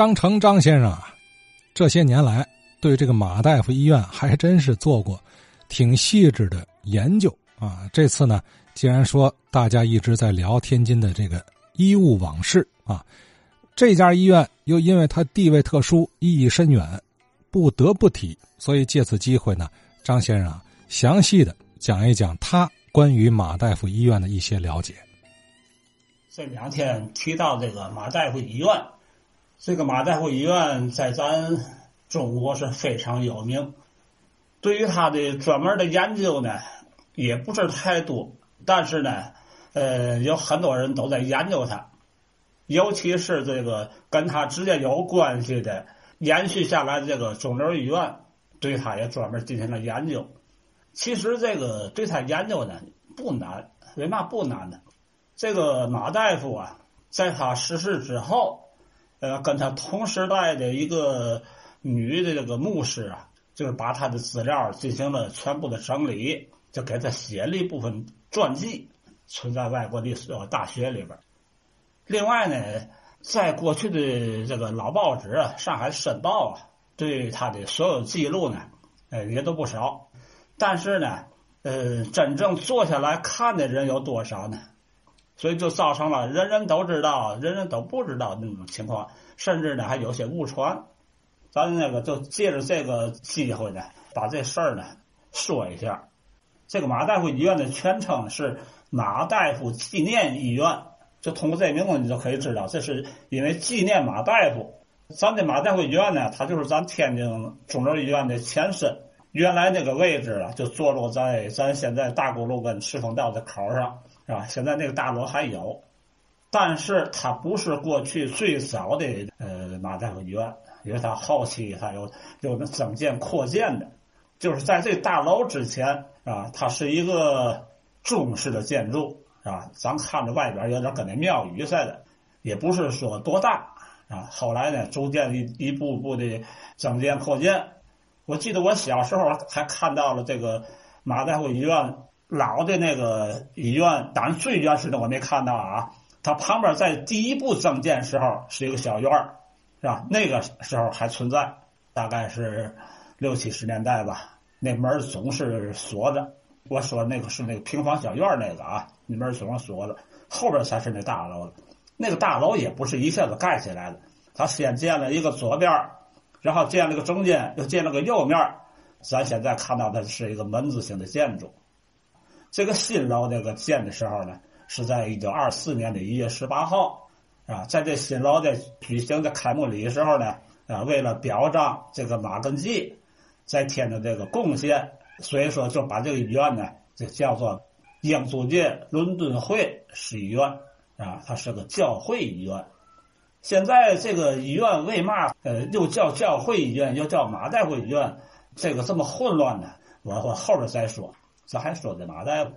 张成张先生啊，这些年来对这个马大夫医院还真是做过挺细致的研究啊。这次呢，既然说大家一直在聊天津的这个医务往事啊，这家医院又因为它地位特殊、意义深远，不得不提。所以借此机会呢，张先生啊，详细的讲一讲他关于马大夫医院的一些了解。这两天提到这个马大夫医院。这个马大夫医院在咱中国是非常有名，对于他的专门的研究呢，也不是太多，但是呢，呃，有很多人都在研究他，尤其是这个跟他直接有关系的延续下来的这个肿瘤医院，对他也专门进行了研究。其实这个对他研究呢不难，为嘛不难呢？这个马大夫啊，在他逝世之后。呃，跟他同时代的一个女的这个牧师啊，就是把他的资料进行了全部的整理，就给他写了一部分传记，存在外国的所大学里边。另外呢，在过去的这个老报纸啊，《上海申报》啊，对他的所有记录呢，呃，也都不少。但是呢，呃，真正坐下来看的人有多少呢？所以就造成了人人都知道，人人都不知道那种情况，甚至呢还有些误传。咱那个就借着这个机会呢，把这事儿呢说一下。这个马大夫医院的全称是马大夫纪念医院，就通过这名字你就可以知道，这是因为纪念马大夫。咱的马大夫医院呢，它就是咱天津肿瘤医院的前身，原来那个位置啊，就坐落在咱现在大沽路跟赤峰道的口上。是吧？现在那个大楼还有，但是它不是过去最早的呃马大夫医院，因为它后期它有有那增建扩建的，就是在这大楼之前啊，它是一个中式的建筑啊，咱看着外边有点跟那庙宇似的，也不是说多大啊。后来呢，逐渐一一步步的增建扩建，我记得我小时候还看到了这个马大夫医院。老的那个医院，当然最原始的我没看到啊。它旁边在第一步增建时候是一个小院儿，是吧？那个时候还存在，大概是六七十年代吧。那门总是锁着。我说那个是那个平房小院那个啊，那门总是锁着。后边才是那大楼，那个大楼也不是一下子盖起来的，他先建了一个左边，然后建了个中间，又建了个右面。咱现在看到的是一个门字形的建筑。这个新楼这个建的时候呢，是在一九二四年的一月十八号，啊，在这新楼的举行的开幕礼的时候呢，啊，为了表彰这个马根基在天的这个贡献，所以说就把这个医院呢就叫做英租界伦敦会市医院，啊，它是个教会医院。现在这个医院为嘛呃又叫教会医院，又叫马大夫医院，这个这么混乱呢？我我后边再说。这还说这马大夫，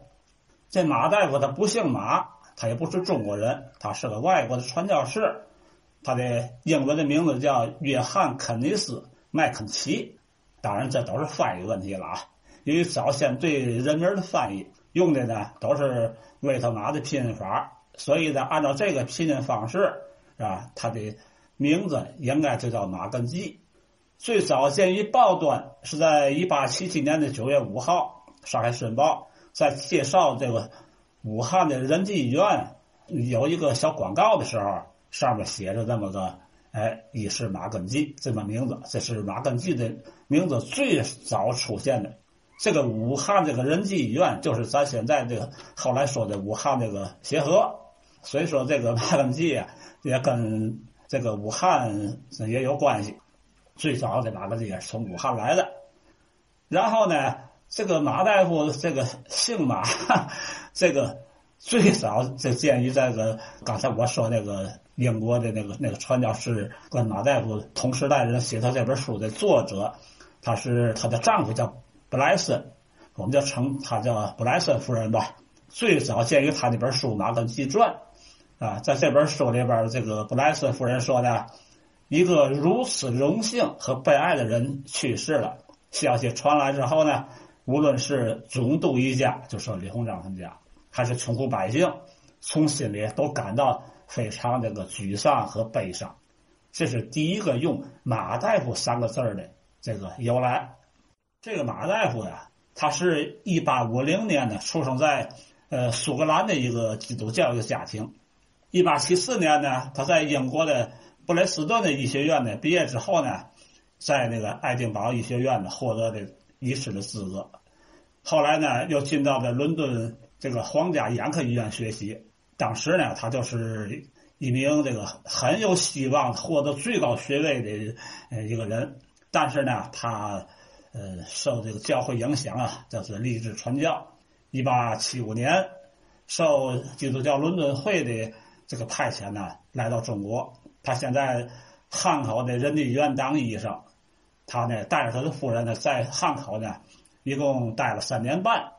这马大夫他不姓马，他也不是中国人，他是个外国的传教士，他的英文的名字叫约翰肯尼斯麦肯齐。当然，这都是翻译问题了啊。因为早先对人名的翻译用的呢都是维特马的拼音法，所以呢按照这个拼音方式啊，他的名字应该就叫马根基。最早见于报端是在一八七七年的九月五号。上海申报在介绍这个武汉的仁济医院有一个小广告的时候，上面写着这么个“哎，医师马根基”这么名字，这是马根基的名字最早出现的。这个武汉这个仁济医院就是咱现在这个后来说的武汉这个协和，所以说这个马根基啊也跟这个武汉也有关系。最早的马根基也是从武汉来的，然后呢？这个马大夫，这个姓马，这个最早就建于这个刚才我说那个英国的那个那个传教士跟马大夫同时代人写他这本书的作者，他是他的丈夫叫布莱森，我们就称他叫布莱森夫人吧。最早建于他那本书《马根记传》，啊，在这本书里边，这个布莱森夫人说的，一个如此荣幸和被爱的人去世了。消息传来之后呢？无论是总督一家，就说李鸿章他们家，还是穷苦百姓，从心里都感到非常这个沮丧和悲伤。这是第一个用“马大夫”三个字儿的这个由来。这个马大夫呀，他是一八五零年呢出生在呃苏格兰的一个基督教一个家庭。一八七四年呢，他在英国的布雷斯顿的医学院呢毕业之后呢，在那个爱丁堡医学院呢获得的医师的资格。后来呢，又进到了伦敦这个皇家眼科医院学习。当时呢，他就是一名这个很有希望获得最高学位的一个人。但是呢，他呃受这个教会影响啊，就是立志传教。一八七五年，受基督教伦敦会的。这个派遣呢，来到中国，他现在汉口的人民医院当医生，他呢带着他的夫人呢在汉口呢，一共待了三年半。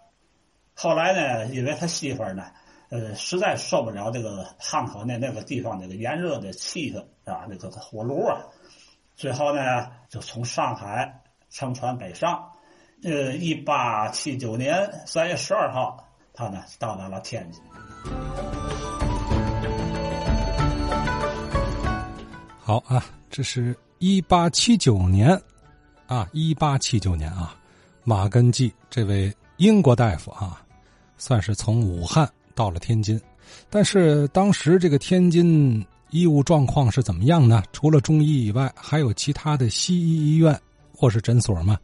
后来呢，因为他媳妇呢，呃，实在受不了这个汉口那那个地方那个炎热的气氛啊，那个火炉啊，最后呢就从上海乘船北上。呃，一八七九年三月十二号，他呢到达了天津。好啊，这是一八七九年，啊，一八七九年啊，马根记这位英国大夫啊，算是从武汉到了天津，但是当时这个天津医务状况是怎么样呢？除了中医以外，还有其他的西医医院或是诊所吗？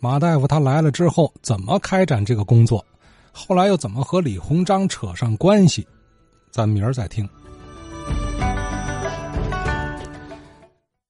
马大夫他来了之后，怎么开展这个工作？后来又怎么和李鸿章扯上关系？咱明儿再听。